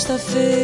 sexta-feira.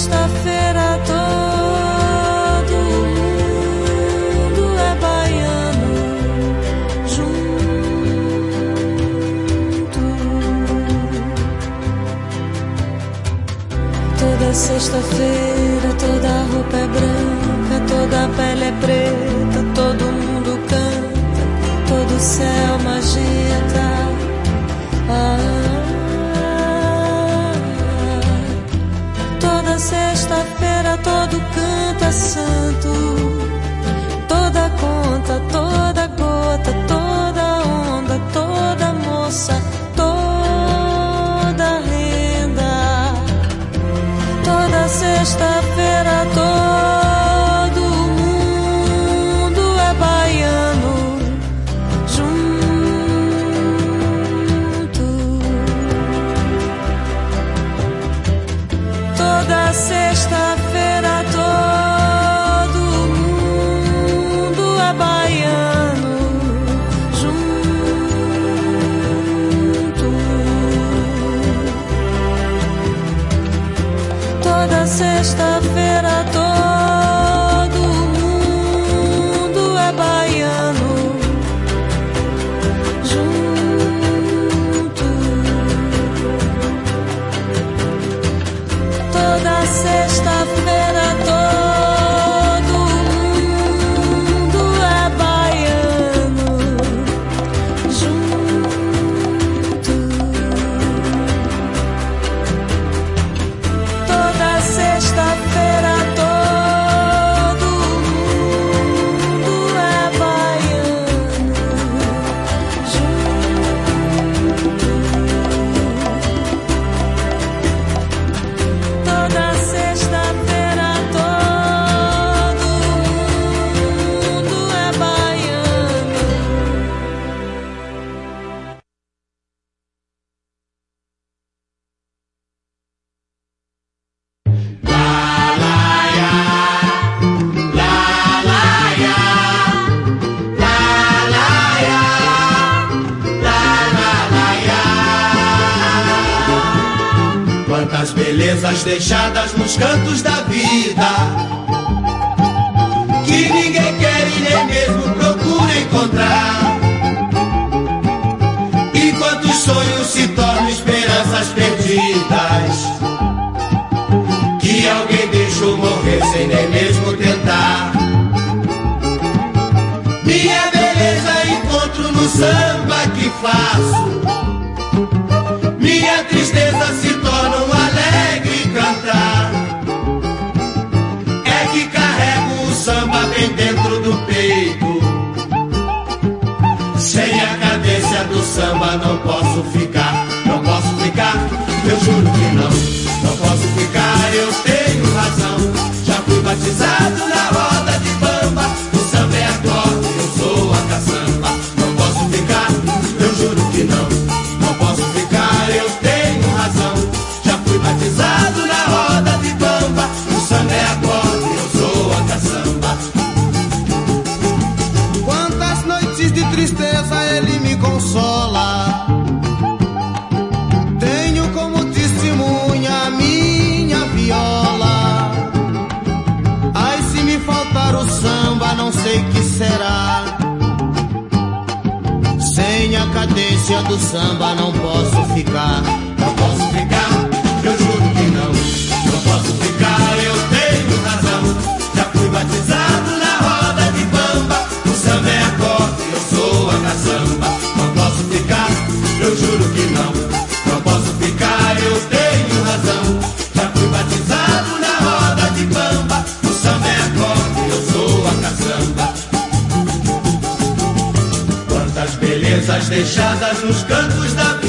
sexta-feira todo mundo é baiano junto. Toda sexta-feira toda roupa é branca, toda pele é preta, todo mundo canta, todo céu magia. todo canto é santo, toda conta, toda gota, toda Deixadas nos cantos da vida. Que ninguém quer e nem mesmo procura encontrar. E quantos sonhos se tornam esperanças perdidas. Que alguém deixou morrer sem nem mesmo tentar. Minha beleza encontro no samba que faço. não posso ficar. Minha a cadência do samba não posso ficar, não posso ficar. deixadas nos cantos da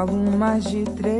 aluno mais de três.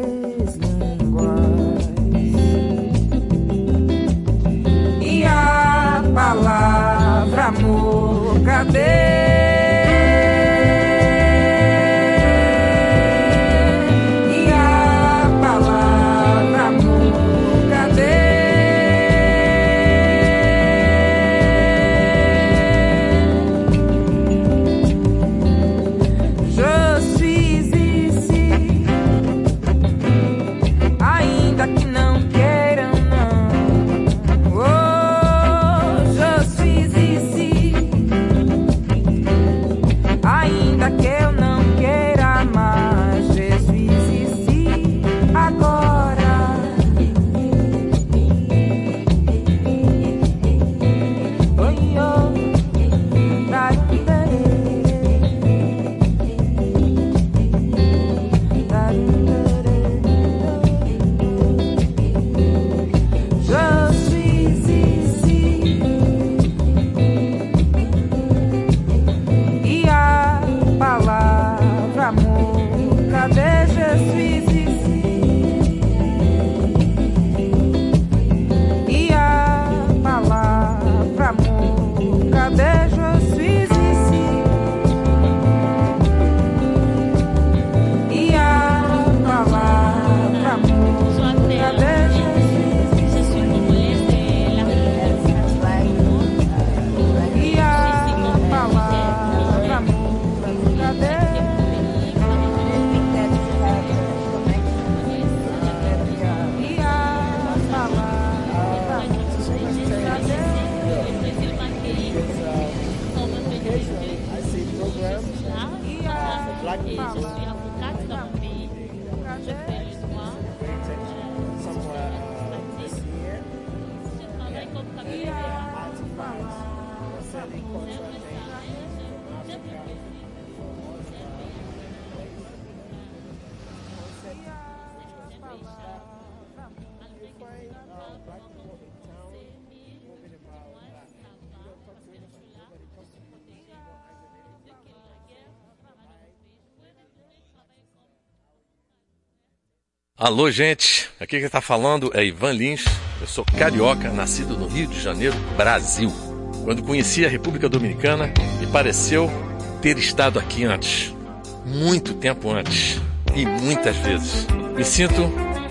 Alô, gente. Aqui quem está falando é Ivan Lins. Eu sou carioca, nascido no Rio de Janeiro, Brasil. Quando conheci a República Dominicana, me pareceu ter estado aqui antes. Muito tempo antes. E muitas vezes. Me sinto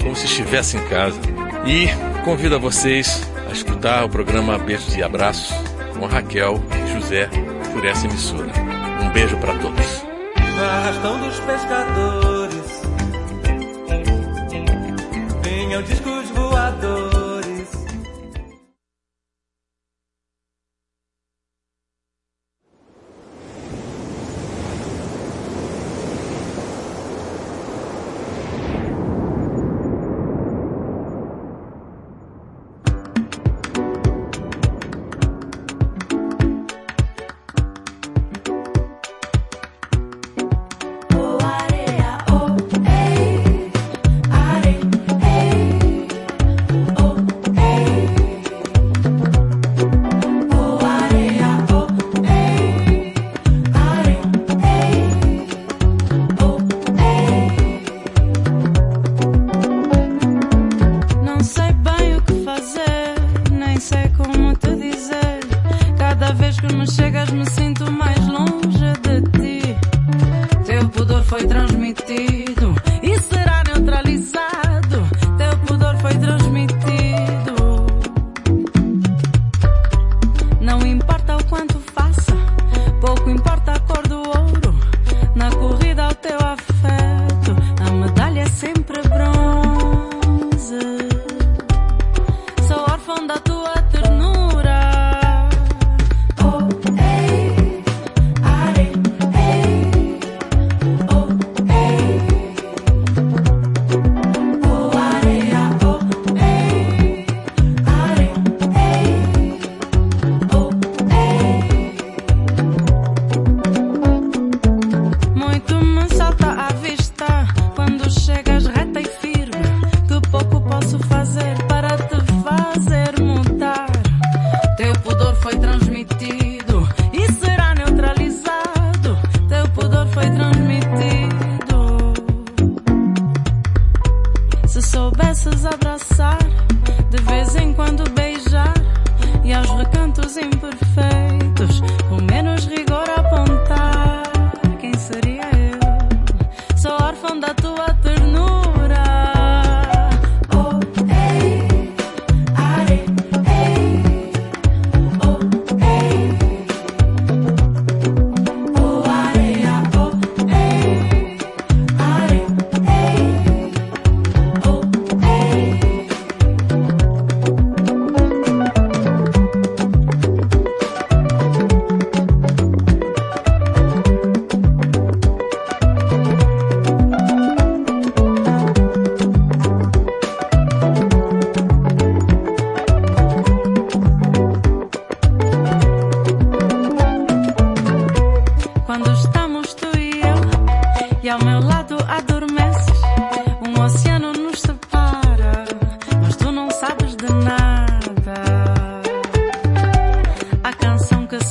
como se estivesse em casa. E convido a vocês a escutar o programa Beijos e Abraços com Raquel e José por essa emissora. Um beijo para todos. Arrastão dos pescadores discos voadores.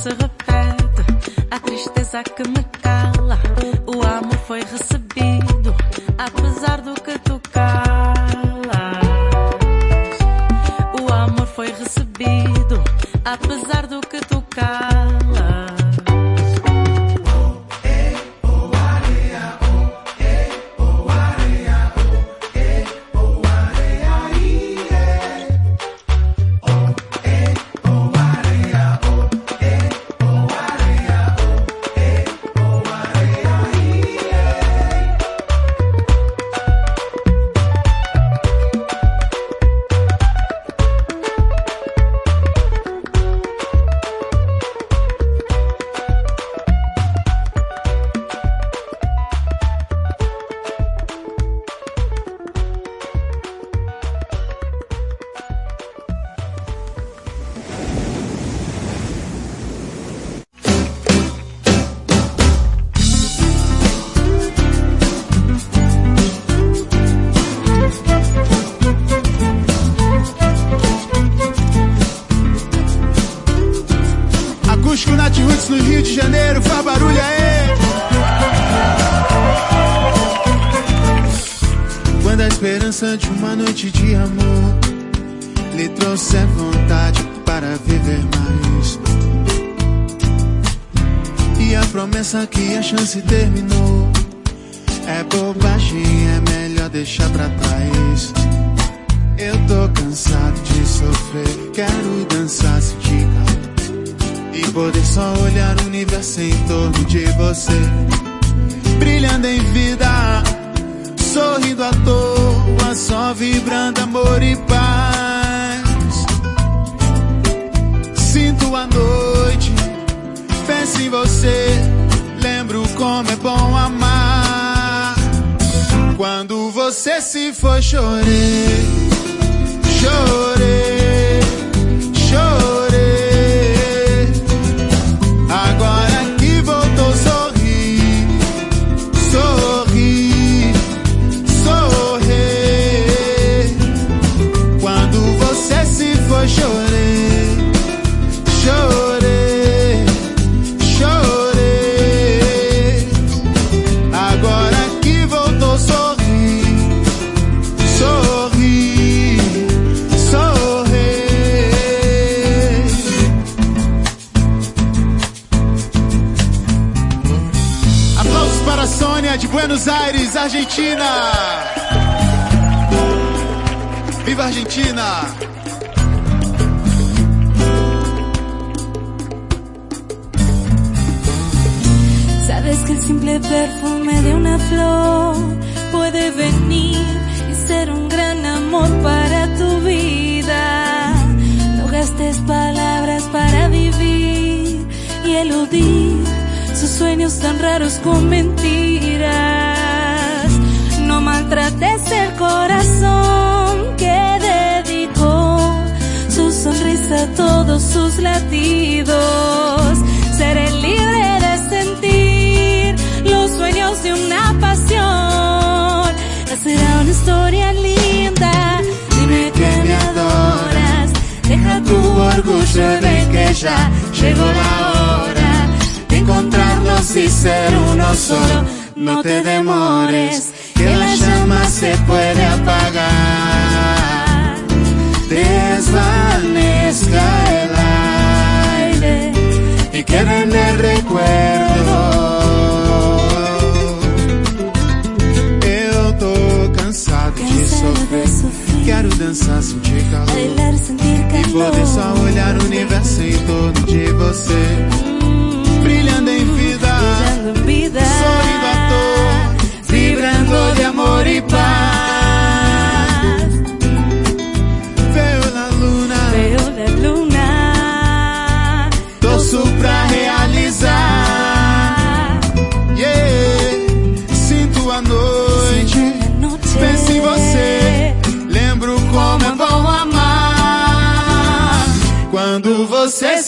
se repete, a tristeza que me Vou deixar olhar o universo em torno de você.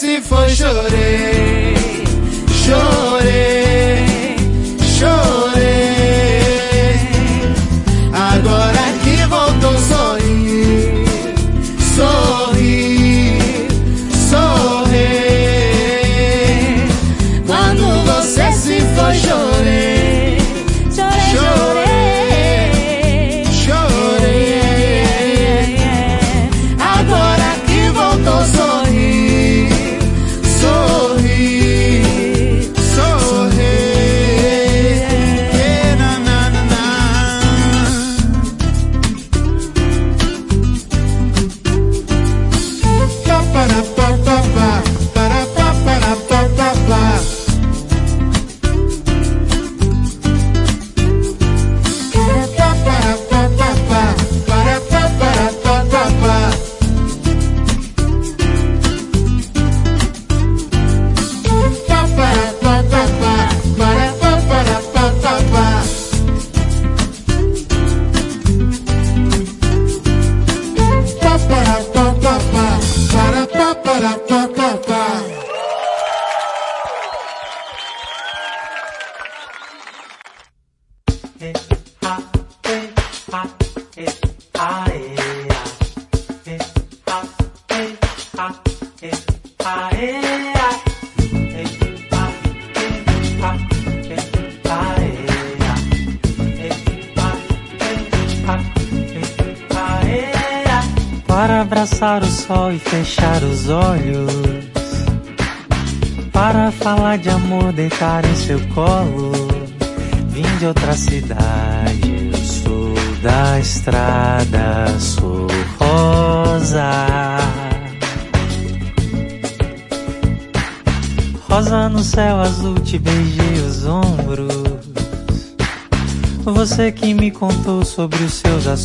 se foi chorei. Os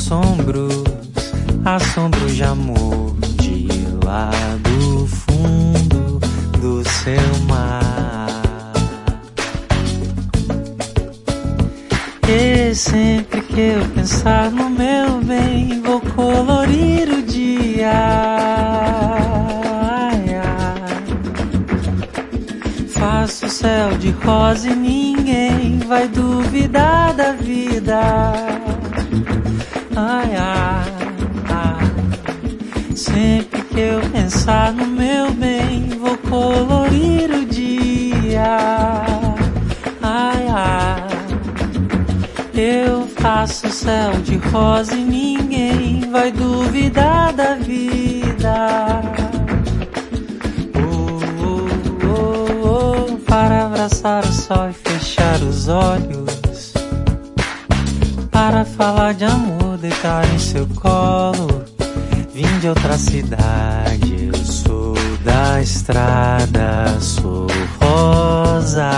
Para falar de amor, deitar em seu colo Vim de outra cidade, eu sou da estrada, sou rosa.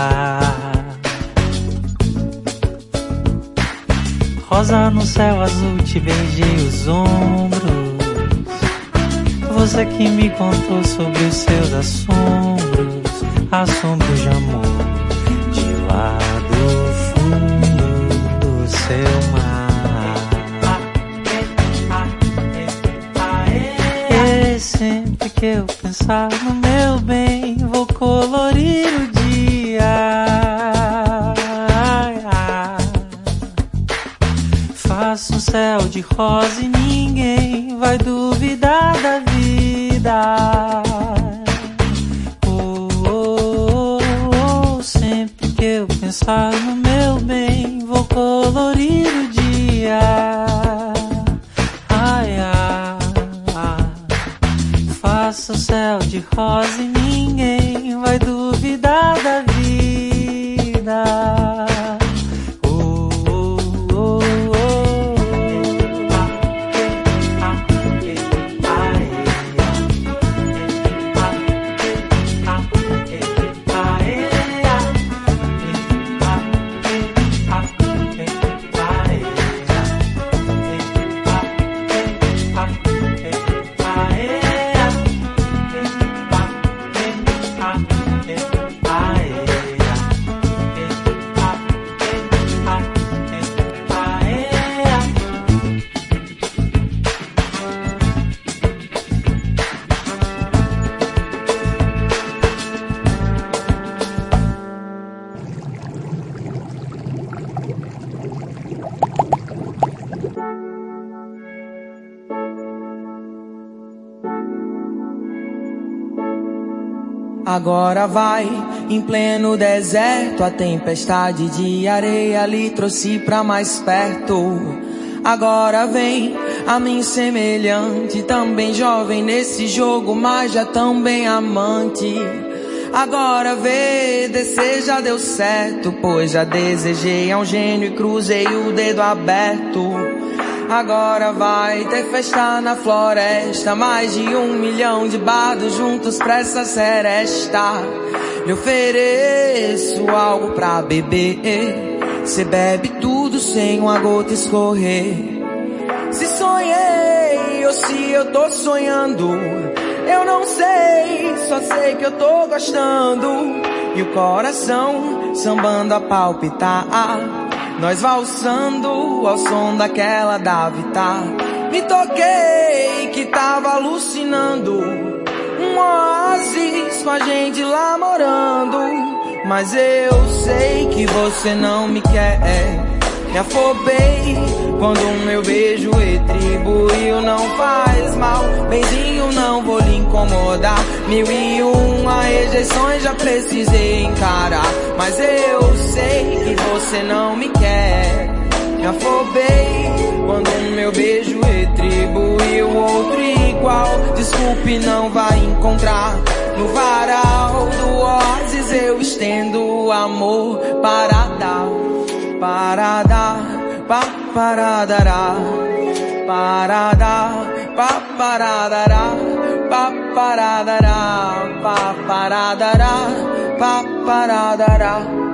Rosa no céu azul, te beijei os ombros. Você que me contou sobre os seus assombros, assombros de amor, que eu pensar no meu bem, vou colorir o dia. Faço um céu de rosa e ninguém vai duvidar da vida. Oh, oh, oh, oh. Sempre que eu pensar no meu bem, vou colorir o céu de rosa Agora vai, em pleno deserto, a tempestade de areia lhe trouxe pra mais perto. Agora vem, a mim semelhante, também jovem nesse jogo, mas já também amante. Agora vê, descer já deu certo, pois já desejei a um gênio e cruzei o dedo aberto. Agora vai ter festa na floresta, mais de um milhão de bardos juntos pra essa seresta. Lhe ofereço algo pra beber, cê bebe tudo sem uma gota escorrer. Se sonhei ou se eu tô sonhando, eu não sei, só sei que eu tô gostando. E o coração sambando a palpitar. Nós valsando ao som daquela Davita. Me toquei que tava alucinando. Um oásis com a gente lá morando. Mas eu sei que você não me quer. me afobei quando o meu beijo retribuiu. Não faz mal, benzinho, não vou lhe incomodar. Mil e uma rejeições já precisei encarar. Mas eu sei que você não me quer. Me afobei quando o meu beijo retribuiu outro igual. Desculpe, não vai encontrar. No varal do oásis eu estendo amor para dar, para dar, pa para dará, para dar, pa para dará, pa para dará, pa para dará, pa para dará.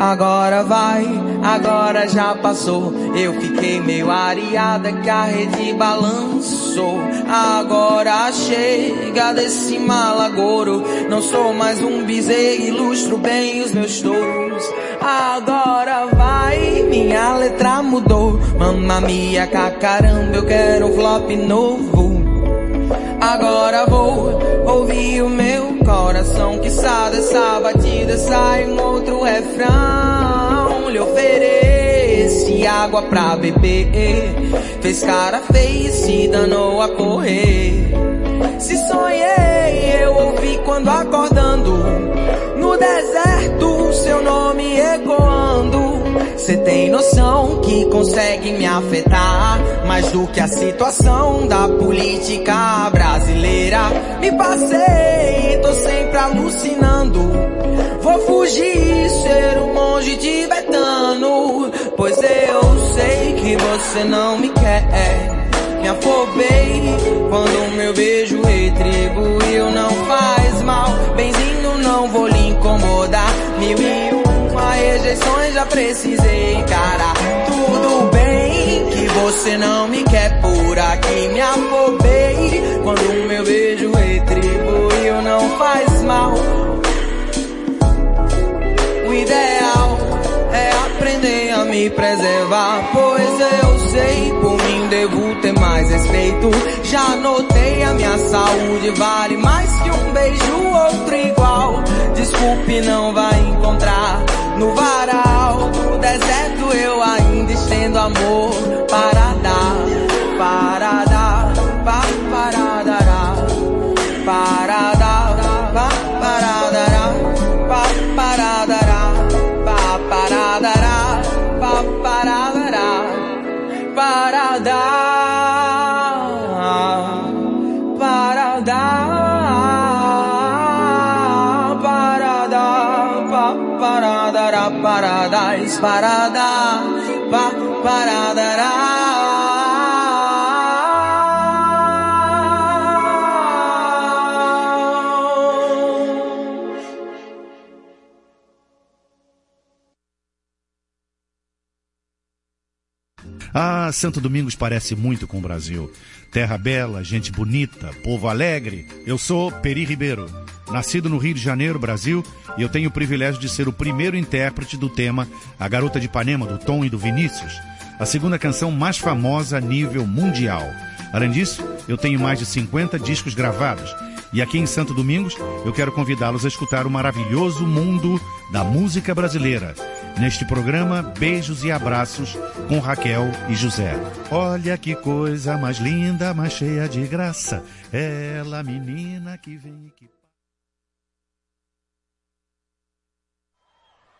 Agora vai, agora já passou. Eu fiquei meio areada que a rede balançou. Agora chega desse malagouro. Não sou mais um bezerro, ilustro bem os meus touros. Agora vai, minha letra mudou. Mamma mia, caramba, eu quero um flop novo. Agora vou ouvir o meu coração que sabe dessa batida sai um outro refrão. Lhe ofereci água pra beber, fez cara feia e se danou a correr. Se sonhei, eu ouvi quando acordando, no deserto seu nome ecoando. Cê tem noção que consegue me afetar mais do que a situação da política brasileira. Me passei, tô sempre alucinando. Vou fugir, ser um monge tibetano. Pois eu sei que você não me quer. Me afobei quando meu beijo retribuiu. Não faz mal, benzinho, não vou lhe incomodar. Mil e uma rejeições já precisei encarar. Tudo bem que você não me quer por aqui. Me afobei quando o meu beijo retribuiu. Não faz mal. O ideal é aprender a me preservar. Pois eu sei, por mim devo ter mais respeito. Já notei a minha saúde vale mais que um beijo, outro igual. Desculpe, não vai encontrar no varal do deserto eu ainda estendo amor para dar, para dar, pa, para parada, pa, paradará. Ah, Santo Domingos parece muito com o Brasil. Terra bela, gente bonita, povo alegre. Eu sou Peri Ribeiro, nascido no Rio de Janeiro, Brasil, e eu tenho o privilégio de ser o primeiro intérprete do tema A Garota de Ipanema, do Tom e do Vinícius, a segunda canção mais famosa a nível mundial. Além disso, eu tenho mais de 50 discos gravados. E aqui em Santo Domingos, eu quero convidá-los a escutar o maravilhoso mundo da música brasileira. Neste programa, beijos e abraços com Raquel e José. Olha que coisa mais linda, mais cheia de graça. Ela, menina que vem que. Na bruma leve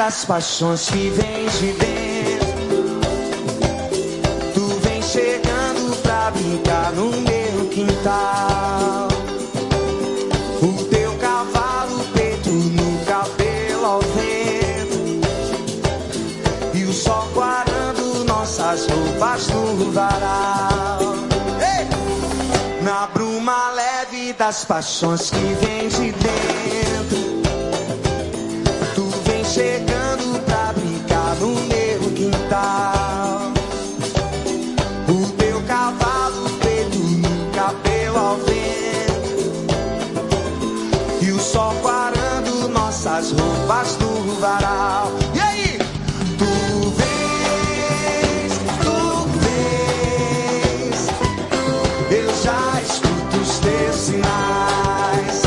das paixões que vem de dentro brincar no meu quintal. O teu cavalo preto no cabelo ao vento. E o sol guardando nossas roupas no varal! Na bruma leve das paixões que vem de dentro. Tu vem chegando pra brincar no E aí? Tu vês, tu vês, eu já escuto os teus sinais.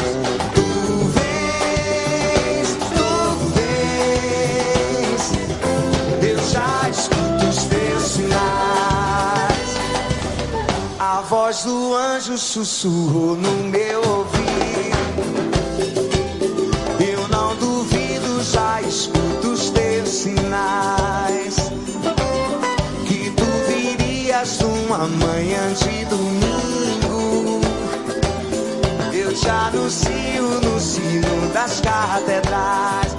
Tu vês, tu vês, eu já escuto os teus sinais. A voz do anjo sussurrou no meu ouvido. Virias numa manhã de domingo. Eu te anuncio no sino das catedrais.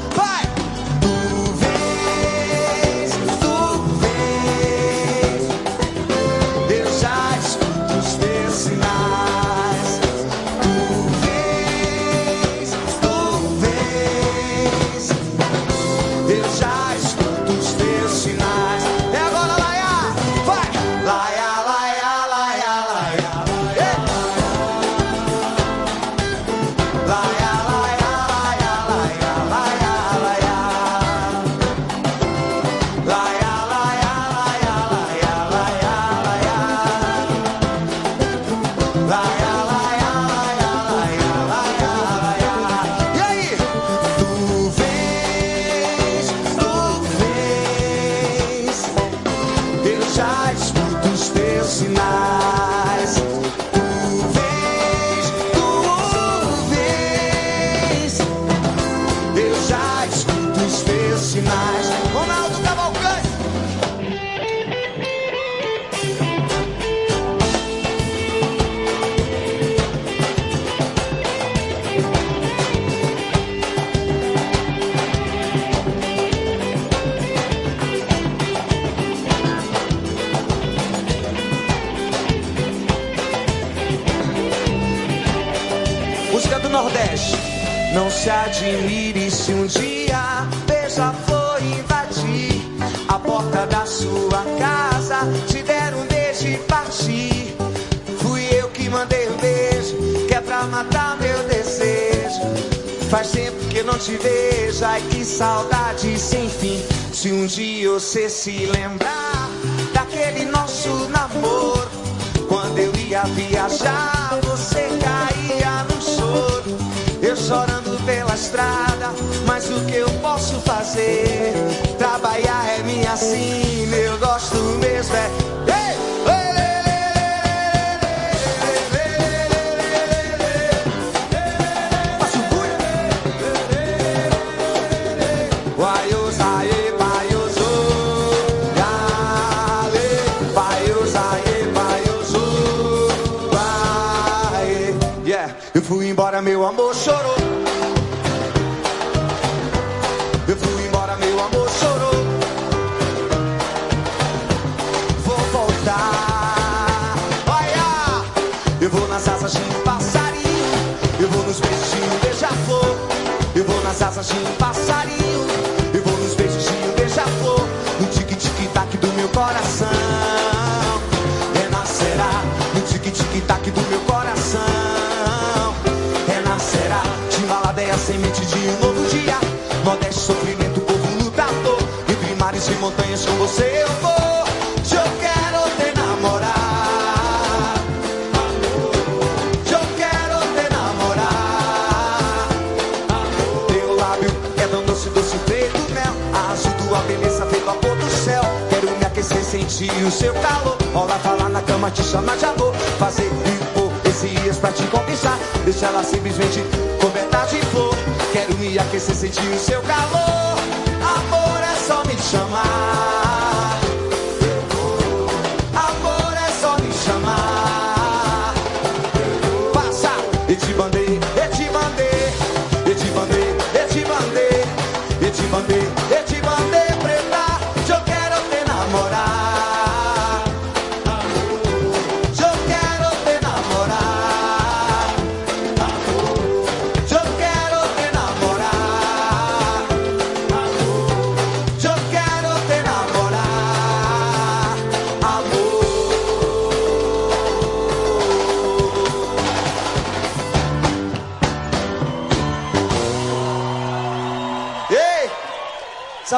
Sua casa, te der um beijo e partir. Fui eu que mandei o beijo, que é pra matar meu desejo. Faz tempo que não te vejo, ai que saudade sem fim. Se um dia você se lembrar daquele nosso namoro, quando eu ia viajar, você caía no choro. Eu chorando pela estrada, mas o que eu posso fazer? Trabalhar é minha sina, eu gosto mesmo é. Nas asas de um passarinho. Eu vou nos beijos de um beija-flor. Eu vou nas asas de um passarinho. Eu vou nos beijos de um beija-flor. No tique-tique-tac do meu coração. Sentir o seu calor. Rola, falar na cama, te chamar de amor. Fazer hipocresias pra te conquistar. Deixa ela simplesmente coberta de flor. Quero me aquecer, sentir o seu calor. Amor é só me chamar.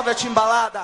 Salve a timbalada!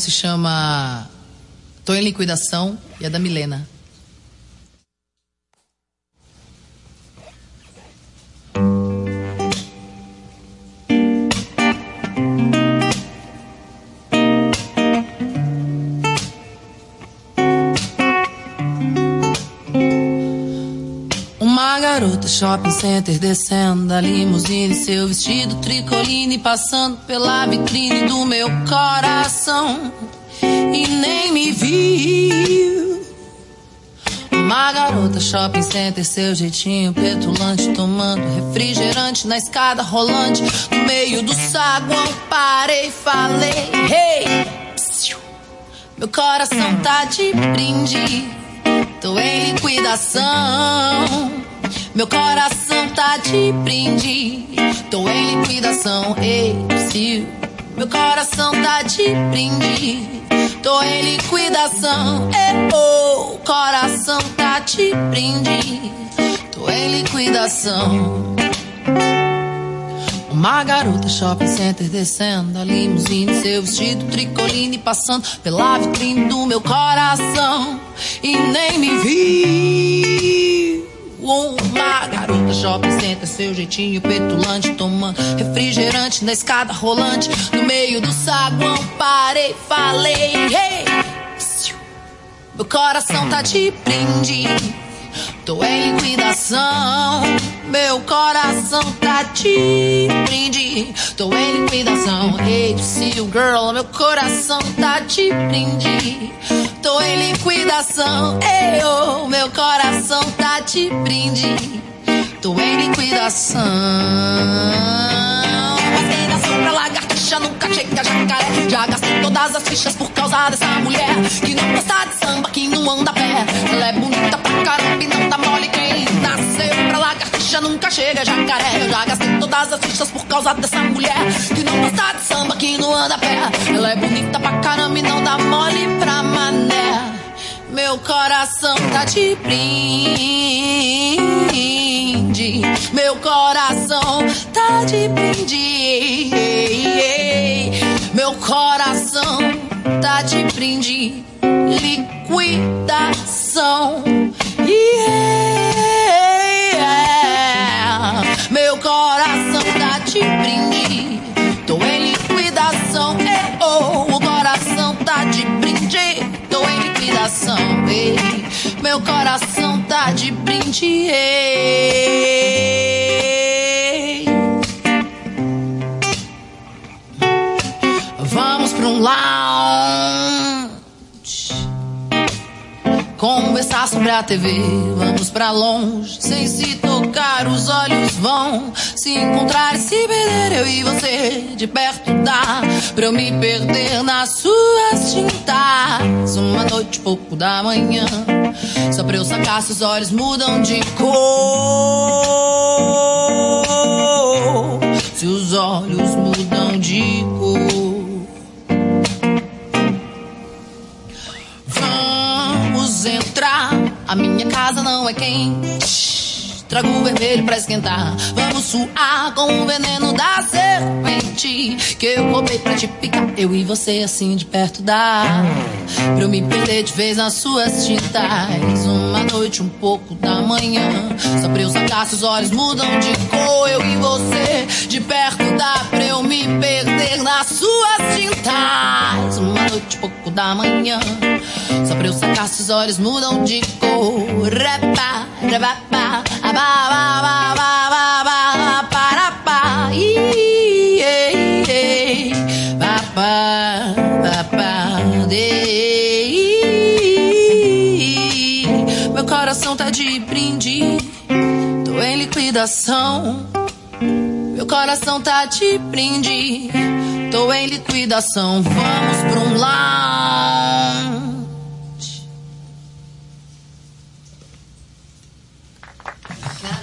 se chama Tô em Liquidação e é da Milena. shopping center, descendo a limusine, seu vestido tricoline, passando pela vitrine do meu coração. E nem me viu. Uma garota shopping center, seu jeitinho petulante, tomando refrigerante na escada rolante, no meio do saguão. Parei, falei, hey! Meu coração tá de brinde, tô em liquidação. Meu coração tá de brinde, tô em liquidação. Ei, Sil, meu coração tá de brinde, tô em liquidação. Ei, oh, coração tá de brinde, tô em liquidação. Uma garota shopping center descendo a limusine, seu vestido tricoline passando pela vitrine do meu coração e nem me vi. Uma garota shopping center, seu jeitinho petulante, tomando refrigerante na escada rolante, no meio do saguão parei, falei, hey, meu coração tá de brinde. Tô em liquidação, meu coração tá de brinde. Tô em liquidação, see you girl, meu coração tá de brinde. Tô em liquidação, ei, oh, meu coração tá de brinde. Tô em liquidação. Lagartixa, nunca chega jacaré. Já gastei todas as fichas por causa dessa mulher que não gosta de samba, que não anda a pé. Ela é bonita pra caramba e não tá mole quem nasceu pra lagartixa, nunca chega jacaré. Eu já gastei todas as fichas por causa dessa mulher que não gosta de samba, que não anda a pé. Ela é bonita pra caramba e não dá mole pra mané. Meu coração tá de brinde. Meu coração tá de brinde. Meu coração tá de brinde. Liquidação. Yeah. Liquidação. Ei, meu coração tá de brinde. Ei. Vamos pra um lounge. Conversar sobre a TV, vamos pra longe, sem se tocar, os olhos vão se encontrar e se perder. Eu e você de perto dá pra eu me perder nas suas tintas. Uma noite, pouco da manhã, só pra eu sacar se os olhos mudam de cor. Se os olhos mudam de cor. Vamos entrar. A minha casa não é quente. Trago vermelho pra esquentar. Vamos suar com o veneno da serpente. Que eu roubei pra te picar. Eu e você assim de perto dá. Pra eu me perder de vez nas suas tintas. Uma noite, um pouco da manhã. Só pra eu sacar se os olhos mudam de cor. Eu e você de perto dá. Pra eu me perder nas suas tintas. Uma noite, um pouco da manhã. Só pra eu sacar se os olhos mudam de cor. Rapá, rapá, Meu coração tá de brinde, tô em liquidação. Meu coração tá de brinde, tô em liquidação. Vamos pra um lounge.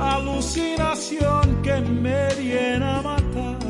alucinación que me viene a matar.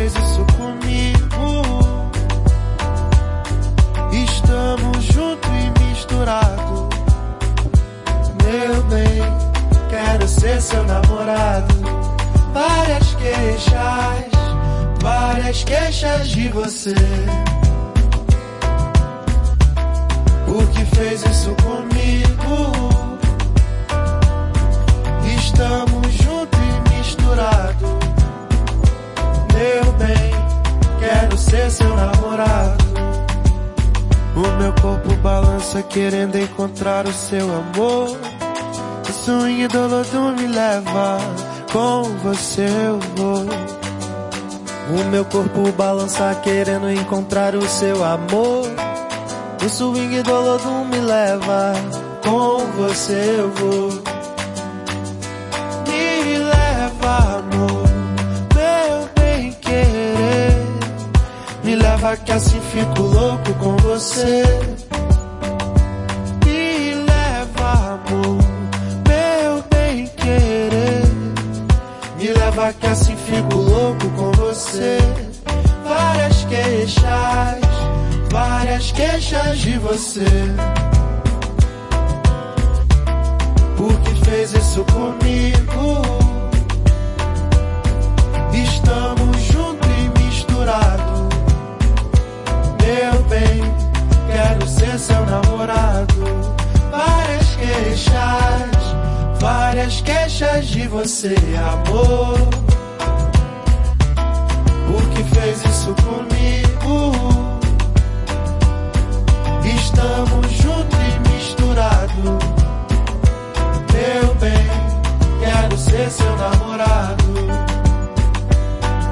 fez isso comigo. Estamos juntos e misturados. Meu bem, quero ser seu namorado. Várias queixas, várias queixas de você. Por que fez isso comigo? Estamos Meu bem, quero ser seu namorado. O meu corpo balança querendo encontrar o seu amor. O swing do lodo me leva, com você eu vou. O meu corpo balança querendo encontrar o seu amor. O swing do lodo me leva, com você eu vou. Que assim fico louco com você. Me leva, amor, meu bem querer. Me leva que assim fico louco com você. Várias queixas, várias queixas de você. Por que fez isso comigo? Seu namorado. Várias queixas, várias queixas de você, amor. Por que fez isso comigo? Estamos junto e misturado. Meu bem, quero ser seu namorado.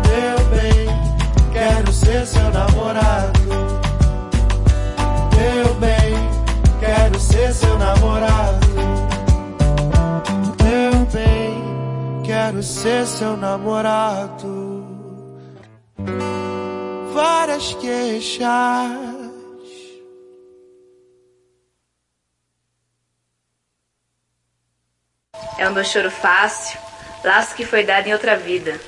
Meu bem, quero ser seu namorado. Meu bem, ser seu namorado. Meu bem, quero ser seu namorado. Várias queixas. É o meu choro fácil, laço que foi dado em outra vida.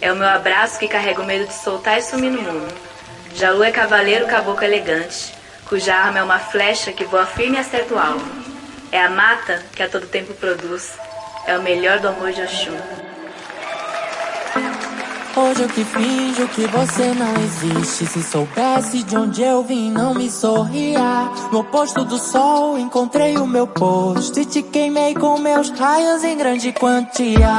É o meu abraço que carrega o medo de soltar e sumir no mundo. Jalu é cavaleiro caboclo elegante, cuja arma é uma flecha que voa firme e acerta o alvo. É a mata que a todo tempo produz. É o melhor do amor de Oxum. Hoje eu que finjo que você não existe. Se soubesse de onde eu vim, não me sorria. No oposto do sol, encontrei o meu posto e te queimei com meus raios em grande quantia.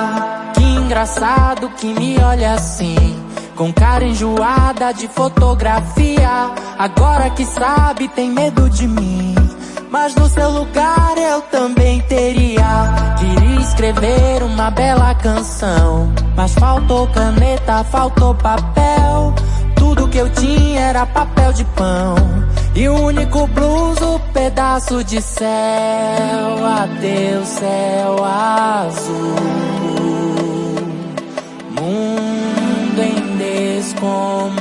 Que engraçado que me olha assim. Com cara enjoada de fotografia. Agora que sabe, tem medo de mim. Mas no seu lugar eu também teria. Queria escrever uma bela canção. Mas faltou caneta, faltou papel. Tudo que eu tinha era papel de pão. E o único blues, o pedaço de céu. Adeus, céu azul. Mundo em descomunhão.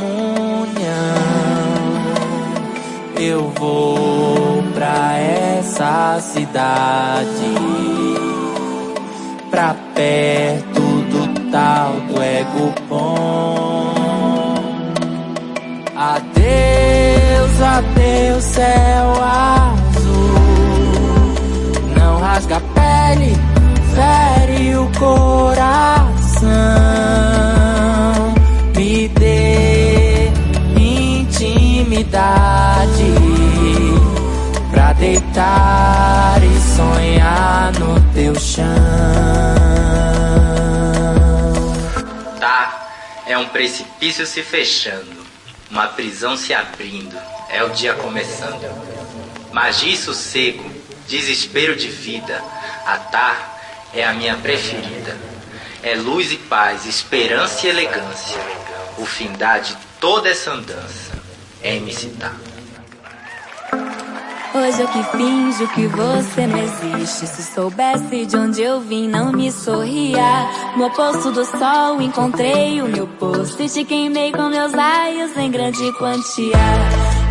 Eu vou pra essa cidade, pra perto do tal do ego bom. Adeus, adeus, céu azul. Não rasga a pele, fere o coração. Deitar e sonhar no teu chão. Tá, é um precipício se fechando, uma prisão se abrindo, é o dia começando. Magia e sossego, desespero de vida, a Tá é a minha preferida. É luz e paz, esperança e elegância, o findar de toda essa andança é MC Tá. Hoje eu que finjo que você não existe. Se soubesse de onde eu vim, não me sorria. No oposto do sol encontrei o meu posto e te queimei com meus raios em grande quantia.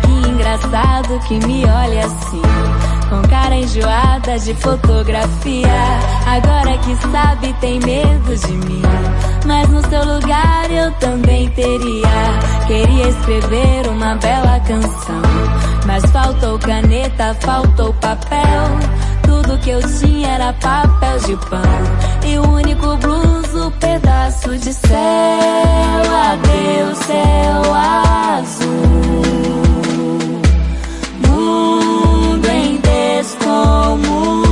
Que engraçado que me olha assim. Com cara enjoada de fotografia. Agora que sabe, tem medo de mim. Mas no seu lugar eu também teria. Queria escrever uma bela canção. Mas faltou caneta, faltou papel. Tudo que eu tinha era papel de pão. E o único blues, o um pedaço de céu. Adeus, céu azul. Mundo em descomunhão.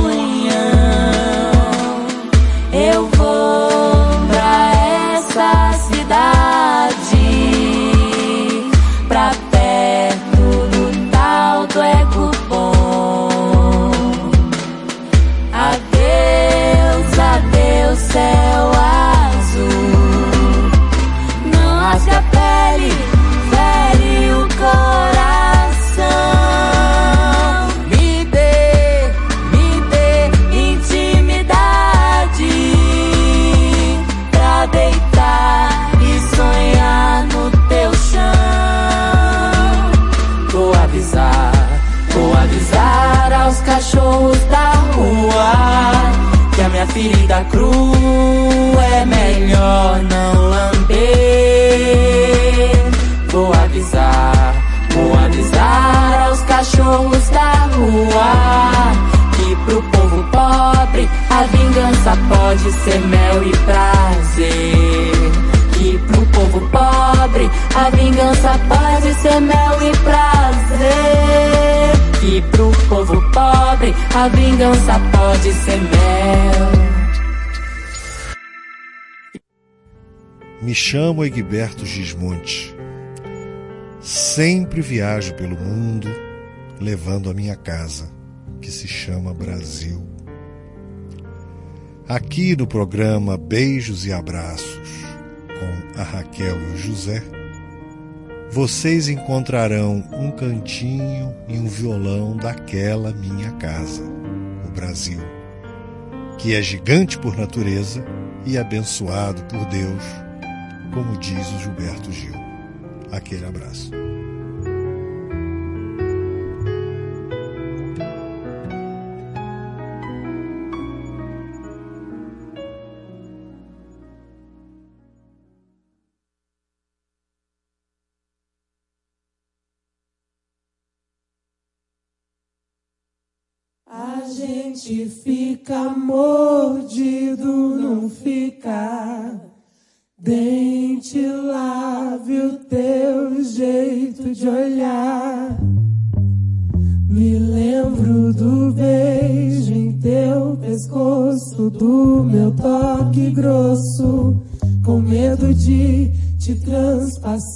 Crua é melhor não lamber. Vou avisar, vou avisar aos cachorros da rua que pro povo pobre a vingança pode ser mel e prazer. Que pro povo pobre a vingança pode ser mel e prazer. Que pro povo pobre a vingança pode ser mel. Me chamo Egberto Gismonte. Sempre viajo pelo mundo levando a minha casa, que se chama Brasil. Aqui no programa Beijos e Abraços, com a Raquel e o José, vocês encontrarão um cantinho e um violão daquela minha casa, o Brasil, que é gigante por natureza e abençoado por Deus, como diz o Gilberto Gil. Aquele abraço. A gente fica mordido, não fica. Dente, o teu jeito de olhar. Me lembro do beijo em teu pescoço, do meu toque grosso, com medo de te transpassar.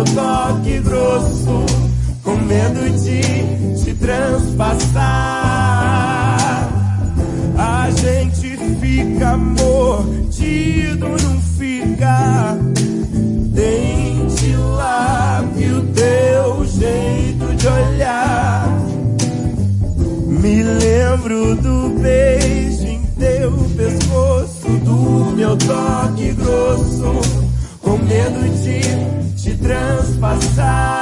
Meu toque grosso, com medo de te transpassar. A gente fica mordido, não fica. Dente, lave o teu jeito de olhar. Me lembro do beijo em teu pescoço, do meu toque transpassar.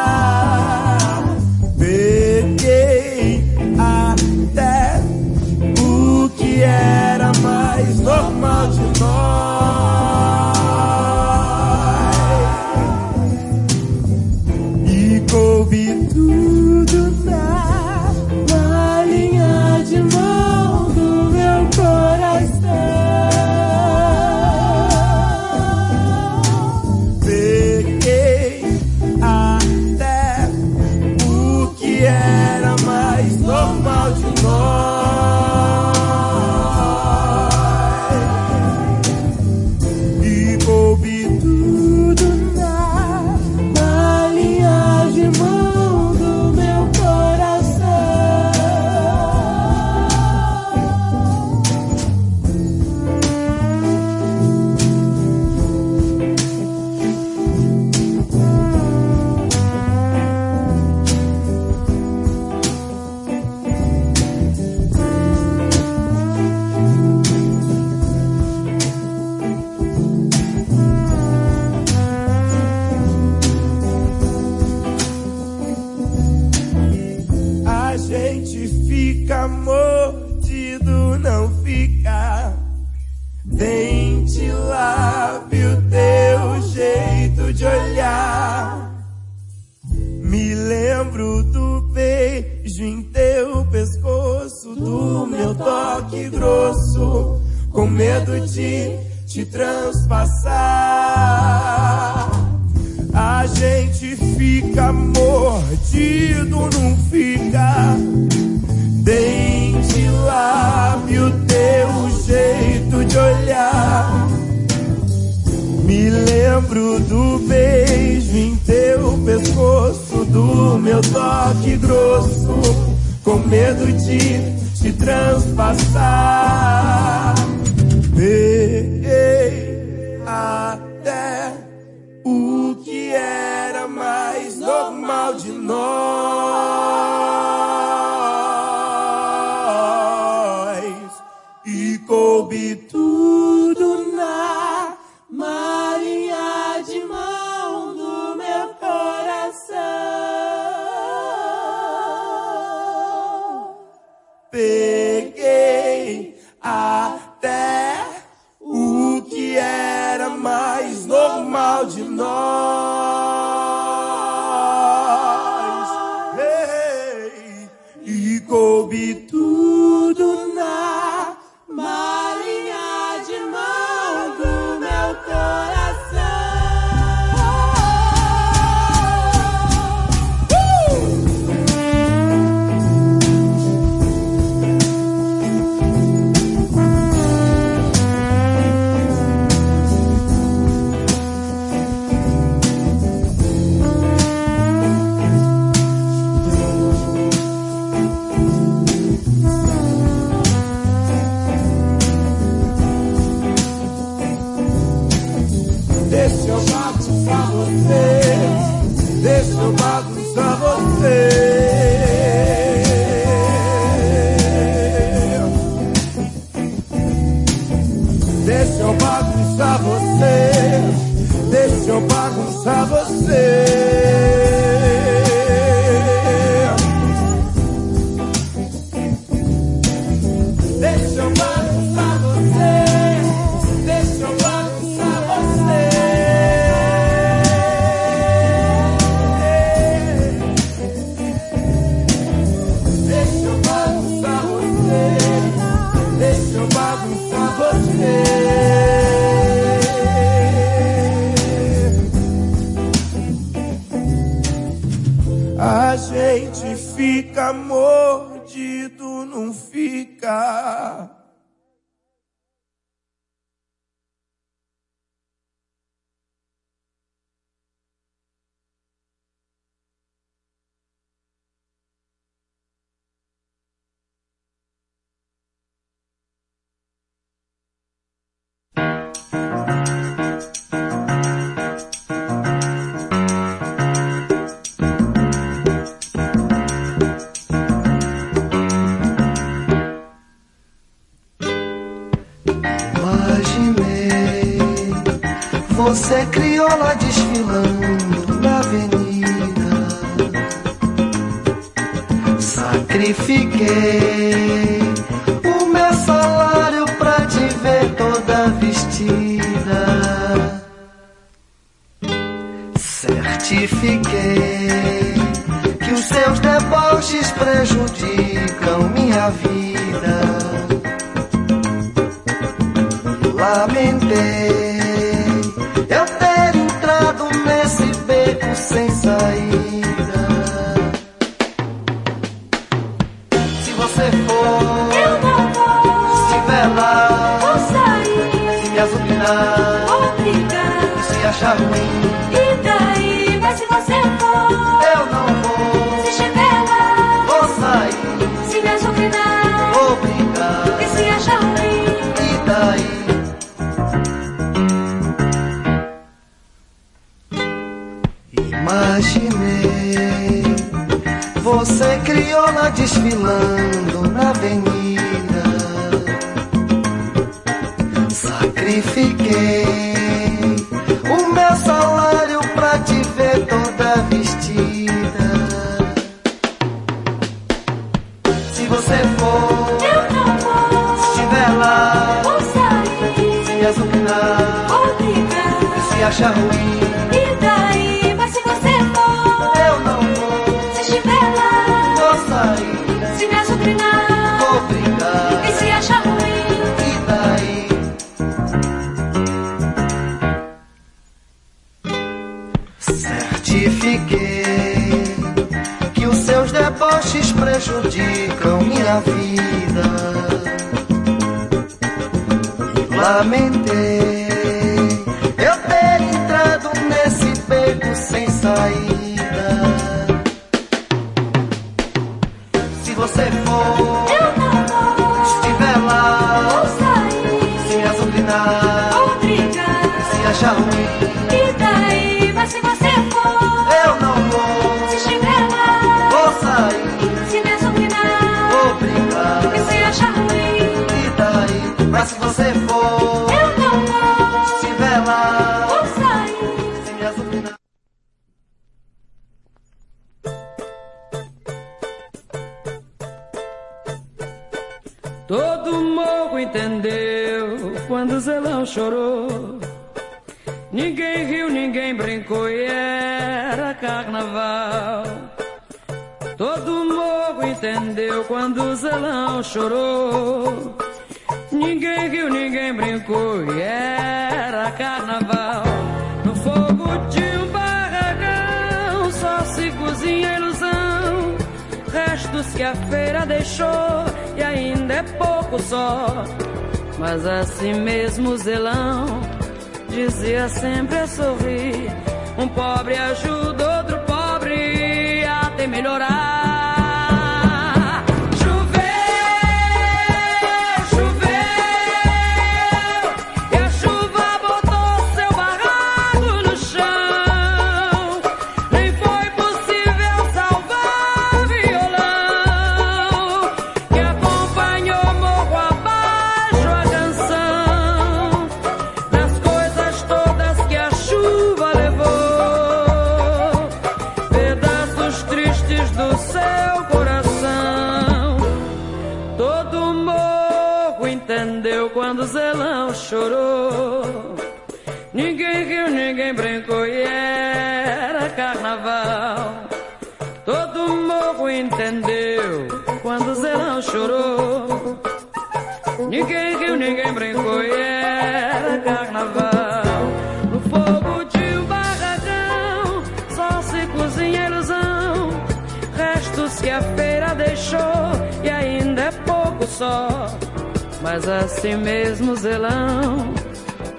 medo de te transpassar. Peguei até o que era mais normal de nós e coube tudo. você for, eu não vou. Se estiver lá, ou sair, se examinar, ou brigar, e se achar ruim. nuevamente mas a si mesmo zelão dizia sempre a sorrir. Um pobre ajuda outro pobre até melhorar. deixou e ainda é pouco só. Mas assim mesmo Zelão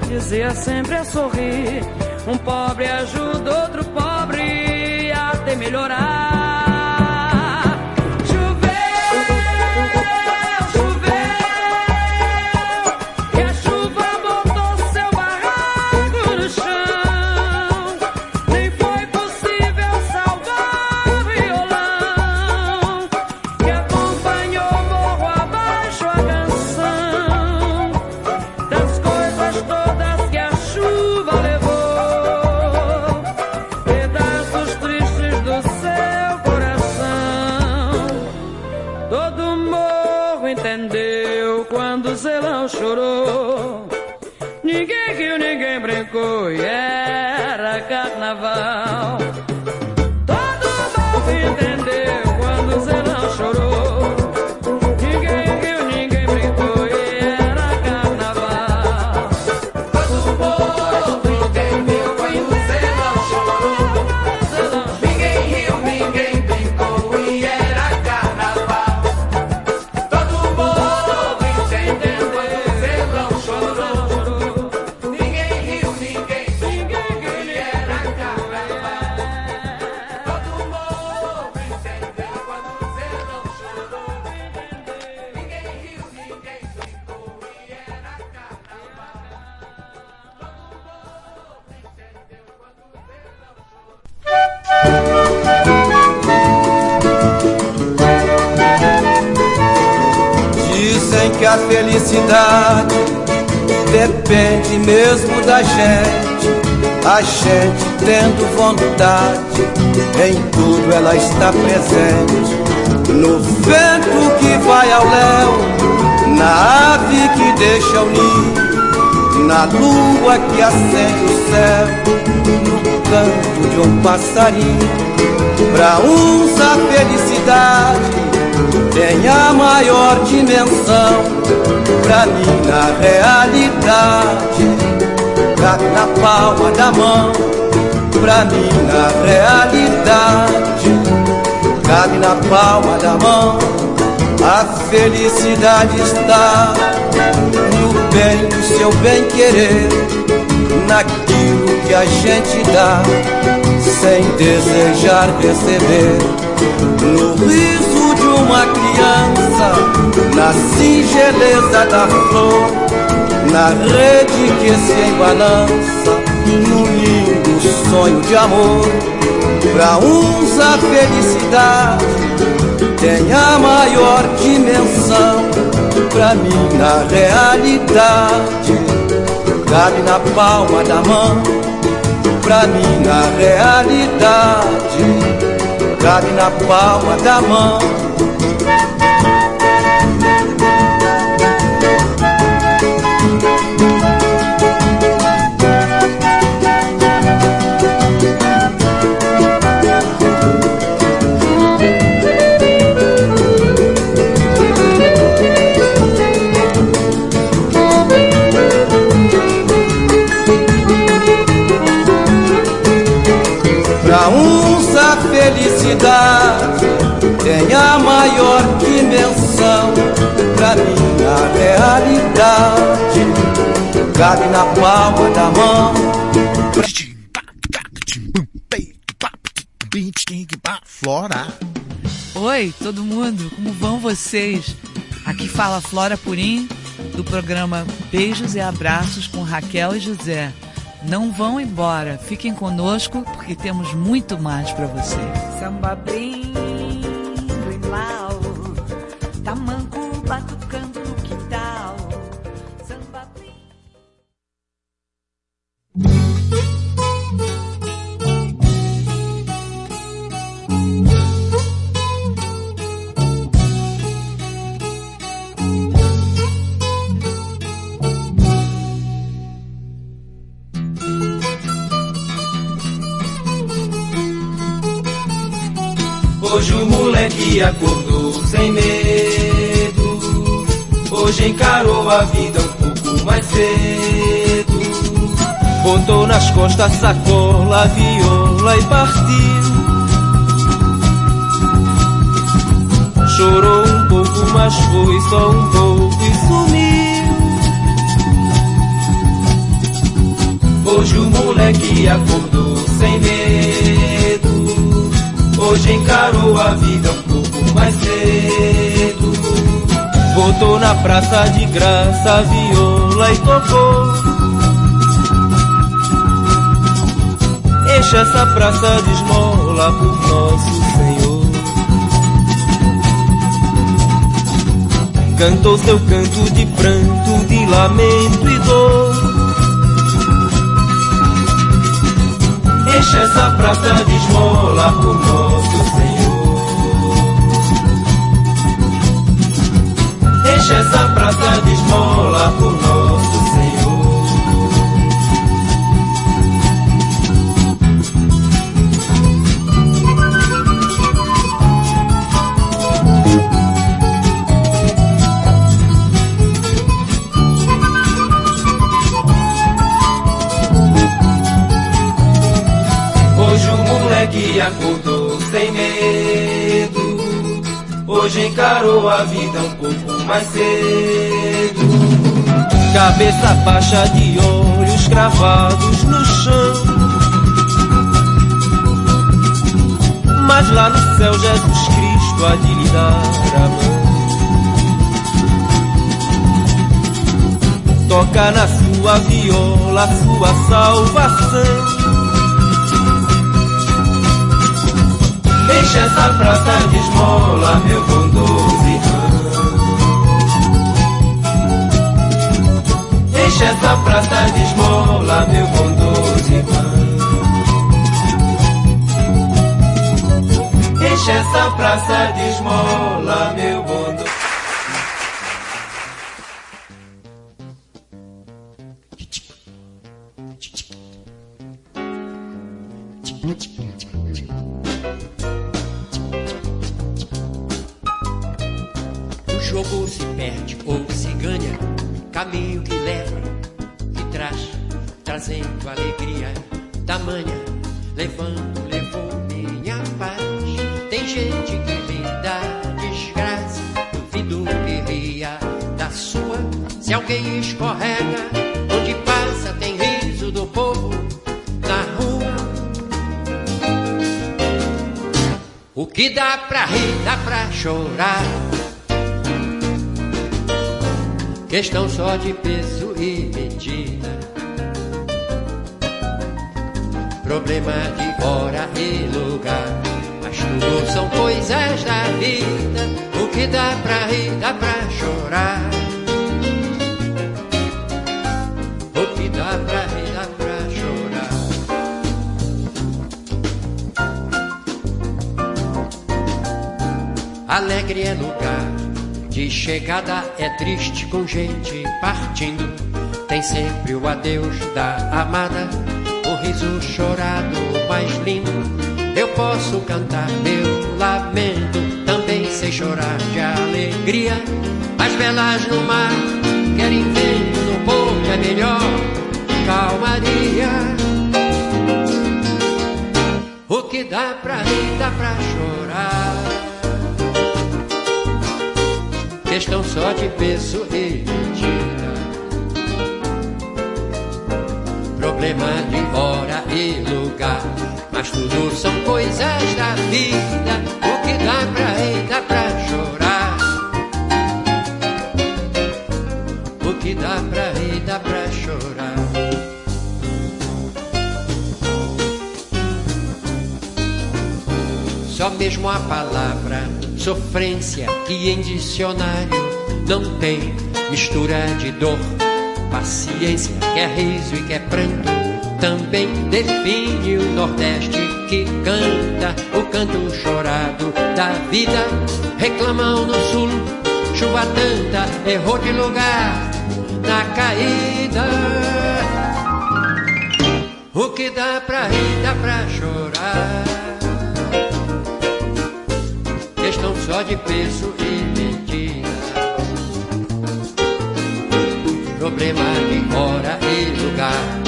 dizia sempre a sorrir. Um pobre ajuda outro pobre a até melhorar. carnaval. a gente, a gente tendo vontade, em tudo ela está presente. No vento que vai ao léu, na ave que deixa o ninho, na lua que acende o céu, no canto de um passarinho. Para uns a felicidade tem a maior dimensão, para mim na realidade jogado na palma da mão. Pra mim, na realidade, cabe na palma da mão. A felicidade está no bem do seu bem querer, naquilo que a gente dá, sem desejar receber. No riso de uma criança, na singeleza da flor na rede que se embalança, no lindo sonho de amor. Pra uns a felicidade tem a maior dimensão. Pra mim, na realidade, cabe na palma da mão. Pra mim, na realidade, cabe na palma da mão. Felicidade tem a maior dimensão. Pra mim a realidade cabe na palma da mão. Flora. Oi, todo mundo, como vão vocês? Aqui fala Flora Purim, do programa Beijos e Abraços com Raquel e José. Não vão embora, fiquem conosco porque temos muito mais para vocês. Samba brindo mais cedo. Botou nas costas sacola, viola e partiu. Chorou um pouco, mas foi só um pouco e sumiu. Hoje o moleque acordou sem medo. Hoje encarou a vida um pouco mais cedo. Voltou na praça de graça, a viola e tocou. Enche essa praça de esmola por nosso Senhor. Cantou seu canto de pranto, de lamento e dor. Enche essa praça de esmola por nosso Enche essa praça de esmola por nosso moleque acordou sem medo. Hoje encarou a vida um pouco mais cedo. Cabeça baixa de olhos cravados no chão. Mas lá no céu Jesus Cristo há de lhe dar a mão. Toca na sua viola sua salvação. Enche essa praça de esmola, meu bondoso Enche essa praça de esmola, meu bondoso irmão. Enche essa praça de esmola, meu bondoso. Chorar. Questão só de peso triste com gente partindo. Tem sempre o adeus da amada, o riso chorado mais lindo. Eu posso cantar meu lamento, também sei chorar de alegria. As velas no mar Questão só de peso e medida. Problema de hora e lugar. Mas tudo são coisas da vida. O que dá pra rir, dá pra chorar. O que dá pra rir, dá pra chorar. Só mesmo a palavra sofrência que em dicionário não tem mistura de dor. Paciência que é riso e que é pranto também define o Nordeste que canta o canto chorado da vida. Reclamam no Sul, chuva tanta, errou de lugar na caída. O que dá pra rir, dá pra chorar. Questão só de peso e medida. Problema de hora e lugar.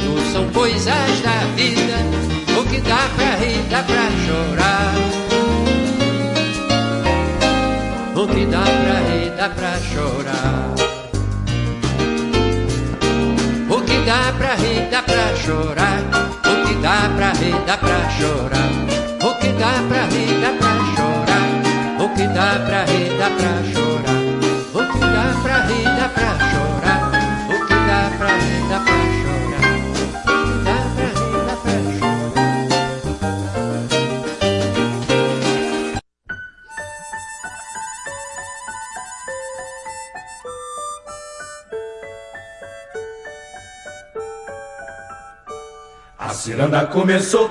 Tudo são coisas da vida. O que dá pra rir, dá pra chorar. O que dá pra rir, dá pra chorar. O que dá pra rir, dá pra chorar. O que dá pra rir, dá pra chorar. Que dá pra rir, dá pra chorar. O que dá pra rir, dá pra chorar. O que dá pra rir, dá pra chorar. O que dá pra rir, dá pra chorar. A ciranda começou,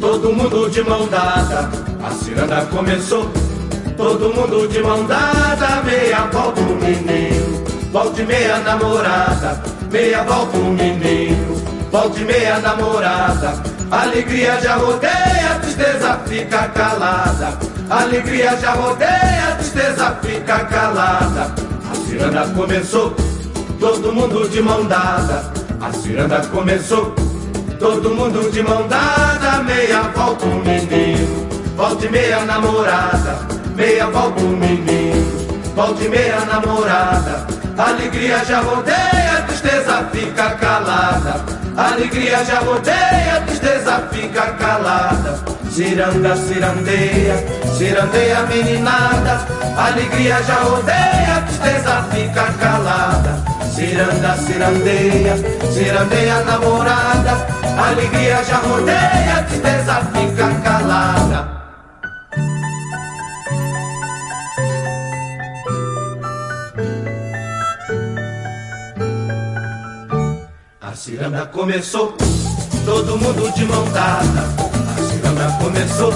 todo mundo de mão dada. A ciranda começou, todo mundo de mão dada. Meia volta o menino, volta e meia namorada. Meia volta o menino, volta e meia namorada. Alegria já rodeia, tristeza fica calada. Alegria já rodeia, tristeza fica calada. A ciranda começou, todo mundo de mão dada. A ciranda começou. Todo mundo de mão dada, meia volta o menino, volta e meia namorada, meia volta o menino, volta e meia namorada. Alegria já rodeia, tristeza fica calada. Alegria já rodeia, tristeza fica calada. Ciranda, cirandeia, cirandeia meninada. Alegria já rodeia, tristeza fica calada. Ciranda, cirandeia, cirandeia namorada. Alegria já rodeia, tristeza fica calada. Ciranda começou, todo mundo de mão dada. A ciranda começou,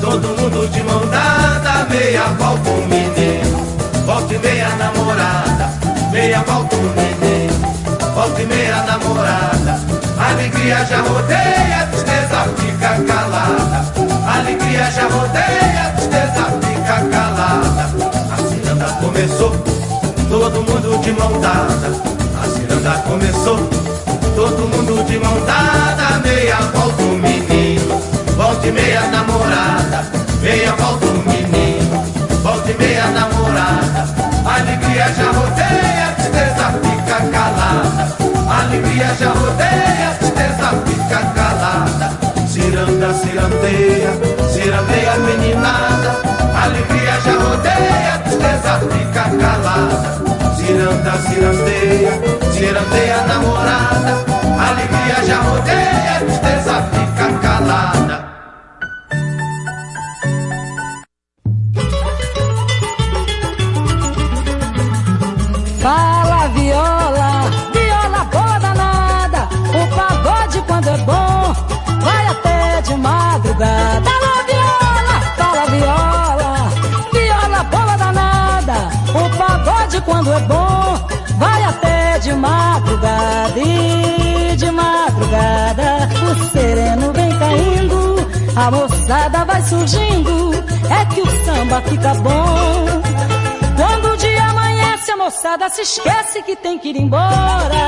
todo mundo de mão dada. Meia volta o menino, volta e meia namorada. Meia volta o menino, volta e meia namorada. Alegria já rodeia, tristeza fica calada. Alegria já rodeia, tristeza fica calada. A ciranda começou, todo mundo de mão dada. A ciranda começou, Todo mundo de mão dada, meia volta o menino. Volta e meia namorada, meia volta o menino. Volta e meia namorada, alegria já rodeia, tristeza fica calada. Alegria já rodeia, tristeza fica calada. Ciranda, cirandeia, cirandeia meninada. Alegria já rodeia, tristeza fica calada namorada, alegria já rodeia, tristeza fica calada. Fala viola, viola boa danada, o pagode quando é bom, vai até de madrugada. Fala viola, fala viola, viola boa danada, o pagode quando é bom, e de madrugada o sereno vem caindo, a moçada vai surgindo, é que o samba fica bom. Quando o dia amanhece, a moçada se esquece que tem que ir embora.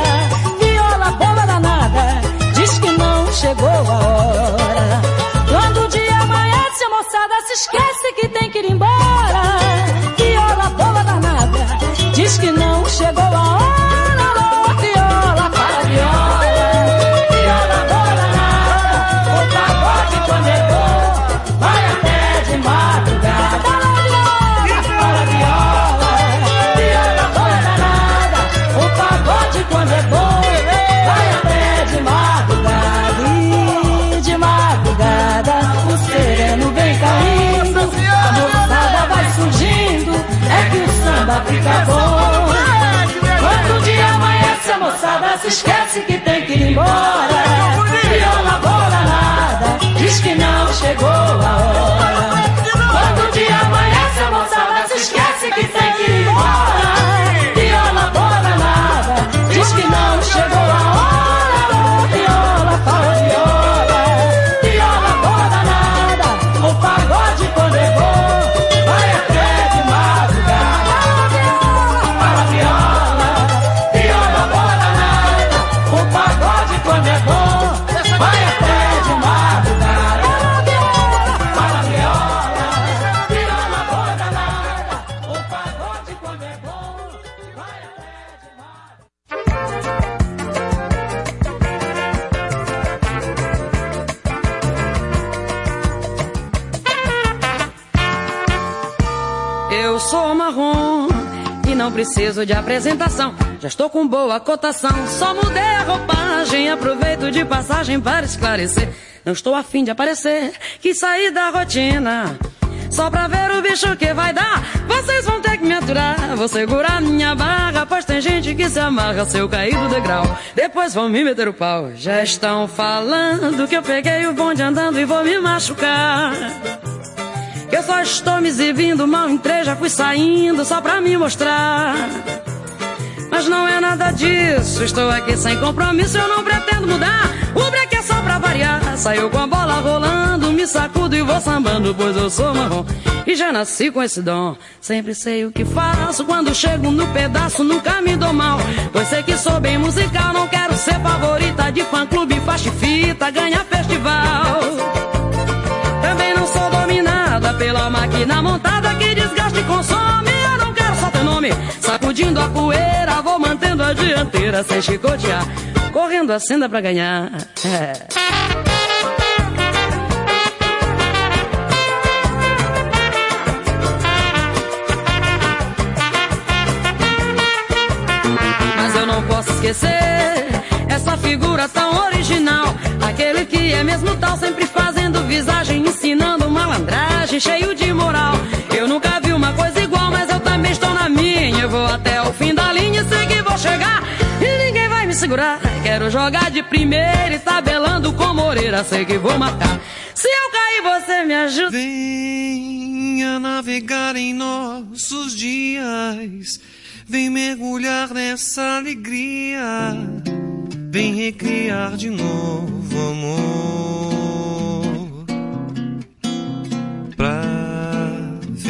Viola boba danada, diz que não chegou a hora. Quando o dia amanhece, a moçada se esquece que tem que ir embora. Viola boba danada, diz que não chegou a hora. Moçada não preciso de apresentação. Já estou com boa cotação, só mudei a roupagem. Aproveito de passagem para esclarecer. Não estou afim de aparecer, quis sair da rotina. Só pra ver o bicho que vai dar. Vocês vão ter que me aturar. Vou segurar minha barra, pois tem gente que se amarra se eu cair do degrau. Depois vão me meter o pau. Já estão falando que eu peguei o bonde andando e vou me machucar. Só estou me exibindo, mal entrei, já fui saindo só pra me mostrar. Mas não é nada disso, estou aqui sem compromisso, eu não pretendo mudar. O break é só pra variar. Saiu com a bola rolando, me sacudo e vou sambando, pois eu sou marrom. E já nasci com esse dom. Sempre sei o que faço, quando chego no pedaço, nunca me dou mal. Pois sei que sou bem musical, não quero ser favorita de fã-clube, faixa e fita, ganhar festival. Pela máquina montada que desgasta e consome. Eu não quero só teu nome. Sacudindo a poeira, vou mantendo a dianteira sem chicotear. Correndo a senda pra ganhar. É. Esquecer essa figura tão original. Aquele que é mesmo tal, sempre fazendo visagem, cheio de moral. Eu nunca vi uma coisa igual, mas eu também estou na minha. Vou até o fim da linha, sei que vou chegar. E ninguém vai me segurar. Quero jogar de primeira e tabelando com Moreira, sei que vou matar. Se eu cair, você me ajuda. Venha navegar em nossos dias. Vem mergulhar nessa alegria. Vem recriar de novo amor.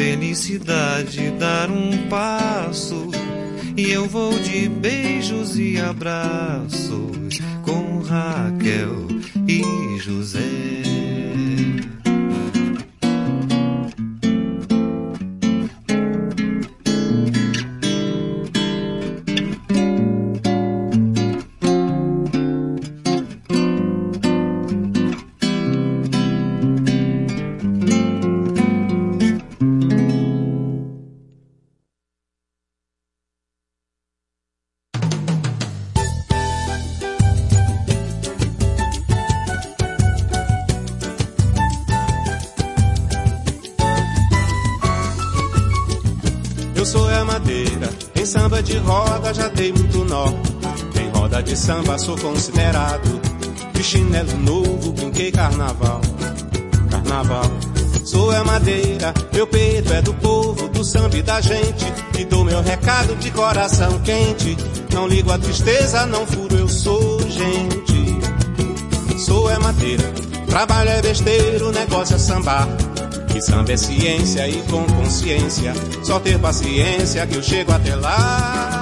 Felicidade dar um passo. E eu vou de beijos e abraços com Raquel e José. samba sou considerado. De chinelo novo, brinquei carnaval. Carnaval. Sou é madeira, meu peito é do povo, do samba e da gente. E dou meu recado de coração quente. Não ligo a tristeza, não furo, eu sou gente. Sou é madeira, trabalho é besteiro, negócio é sambar. Que samba é ciência e com consciência. Só ter paciência que eu chego até lá.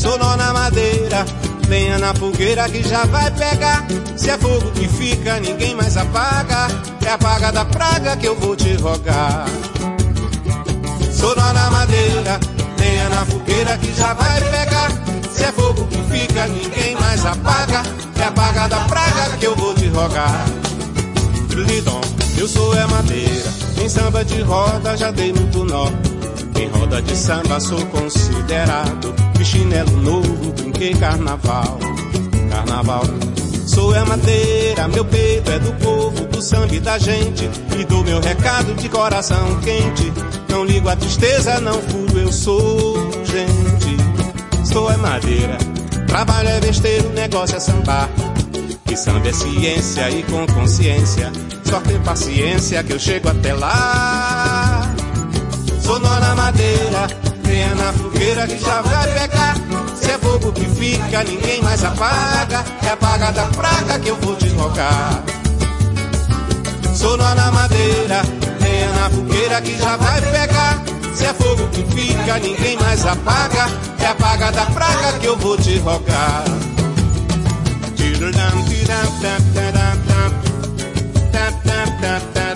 Solon na madeira, lenha na fogueira que já vai pegar. Se é fogo que fica, ninguém mais apaga. É a paga da praga que eu vou te rogar. Solon na madeira, lenha na fogueira que já vai pegar. Se é fogo que fica, ninguém mais apaga. É a paga da praga que eu vou te rogar. Lidon, eu sou é madeira. Em samba de roda já dei muito nó. Em roda de samba sou considerado. De chinelo novo, brinquei carnaval. Carnaval. Sou é madeira, meu peito é do povo, do samba da gente. E dou meu recado de coração quente. Não ligo a tristeza, não furo, eu sou gente. Sou é madeira, trabalho é besteiro, negócio é sambar. Que samba é ciência e com consciência. Só tem paciência que eu chego até lá. Sou nó na madeira, Venha na fogueira que já vai pegar. Se é bobo que fica, ninguém mais apaga. É a paga da praga que eu vou deslocar. Sou nó na madeira, venha na fogueira que já vai pegar. Se é fogo que fica, ninguém mais apaga. É a paga da praga que eu vou te rogar. Tiram, tiram, tiram, tiram, tiram, tiram, tiram, tiram,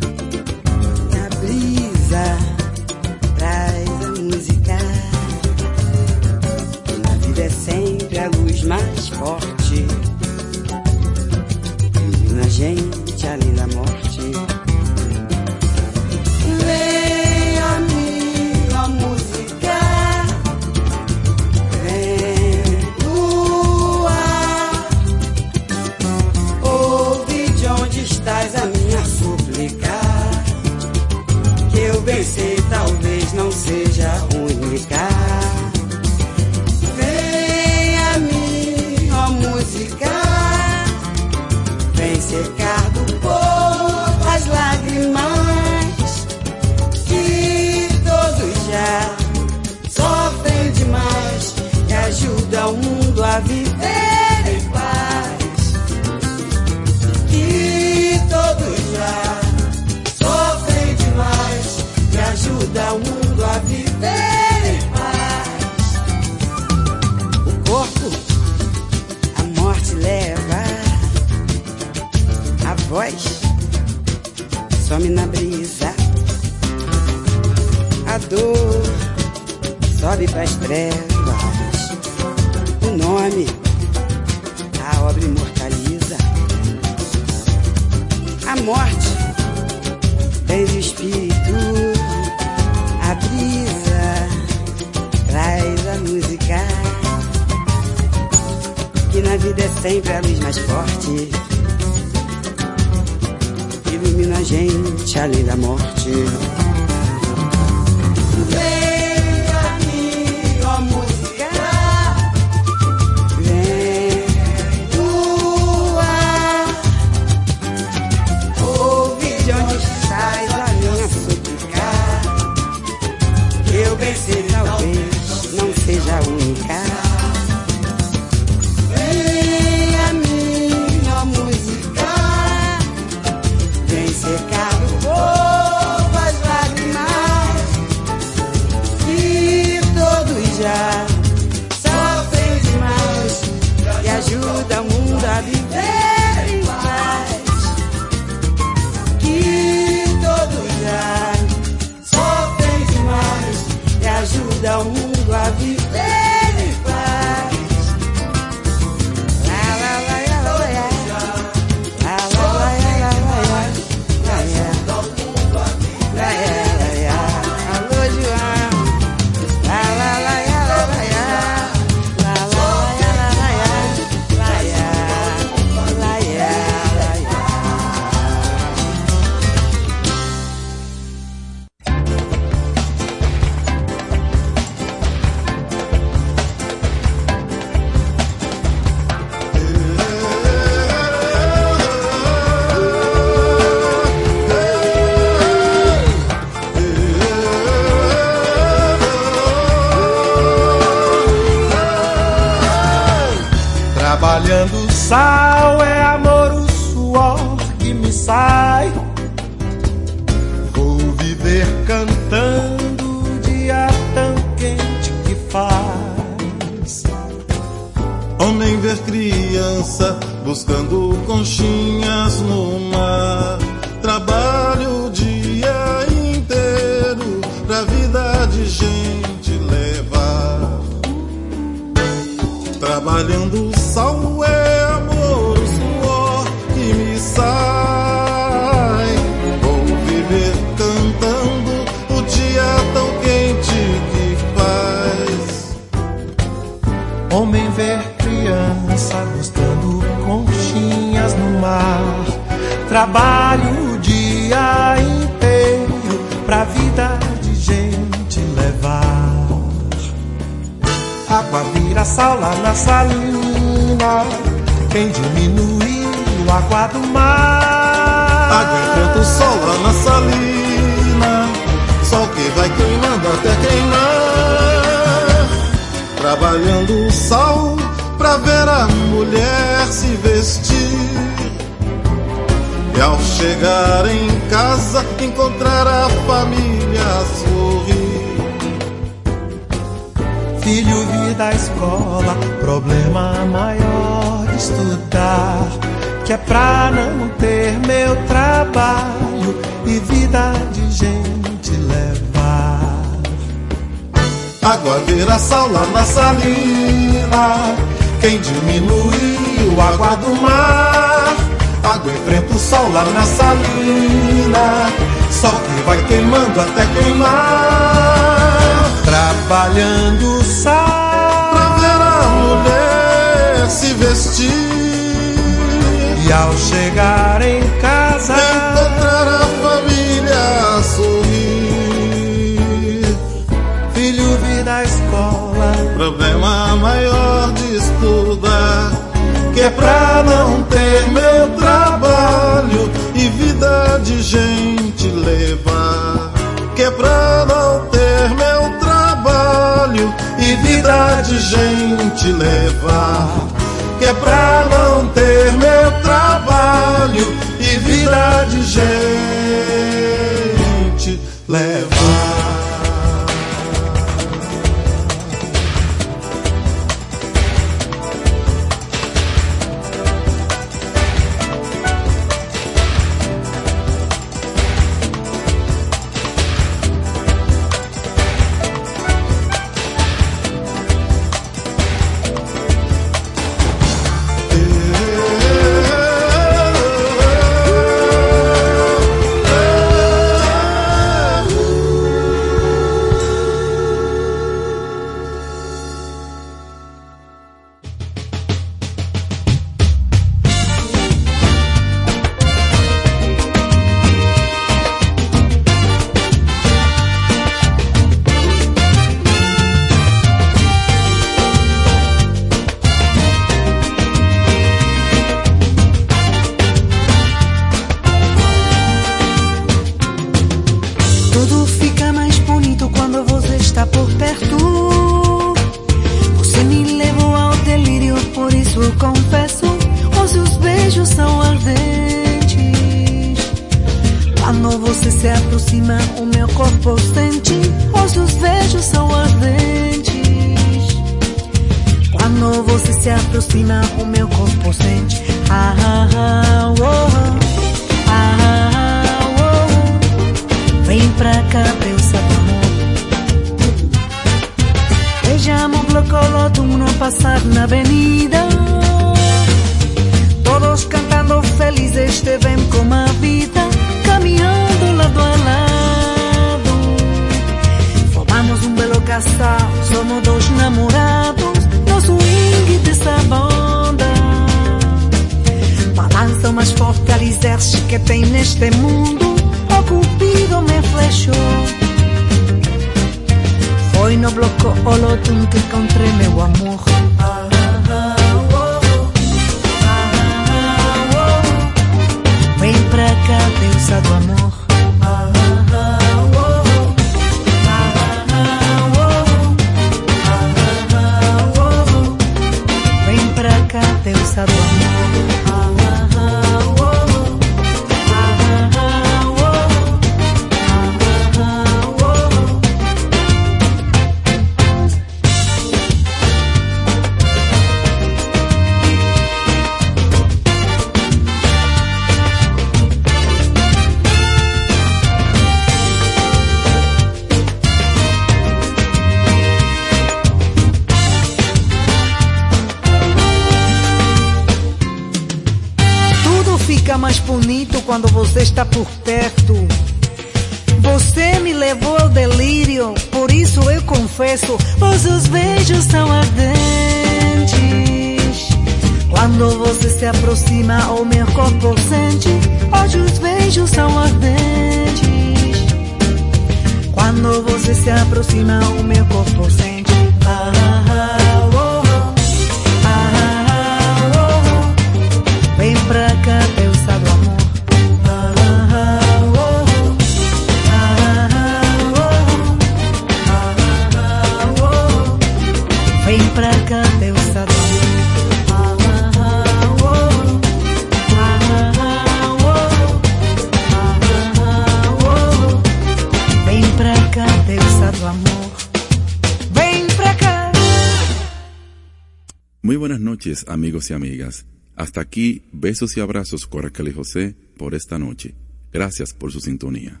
amigos y amigas. Hasta aquí, besos y abrazos, Coracle José, por esta noche. Gracias por su sintonía.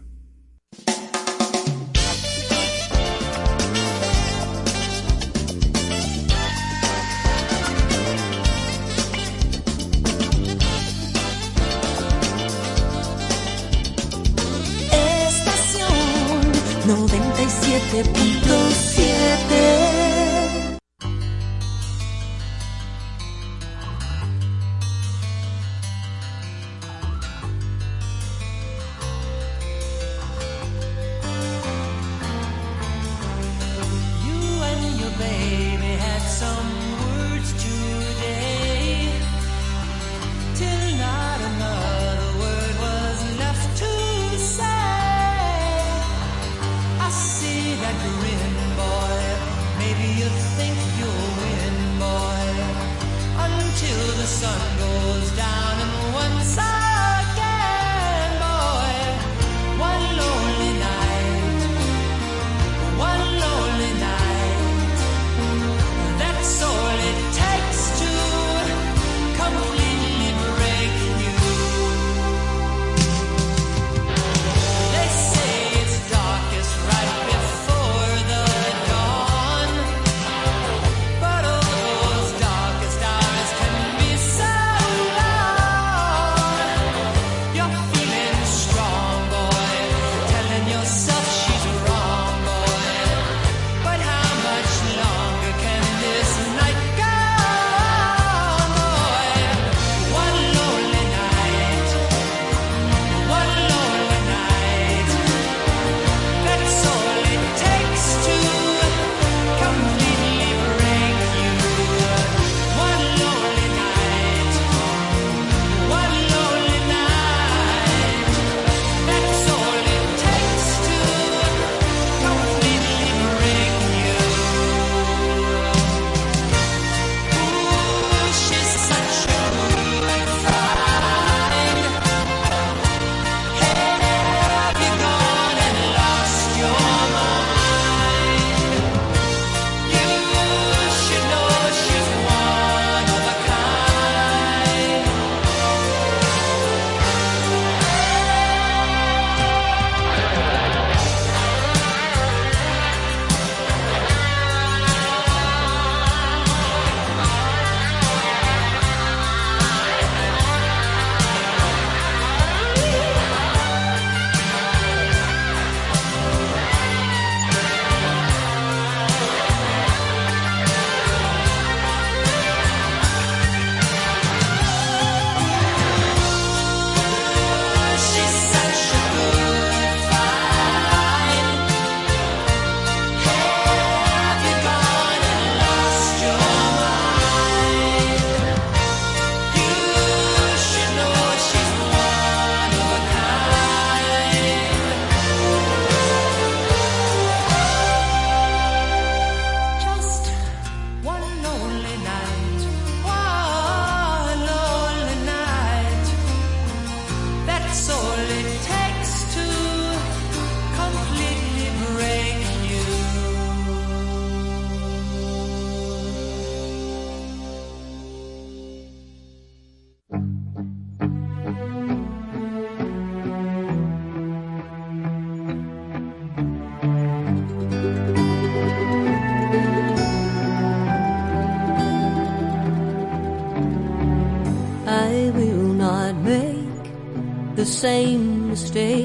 Mistake.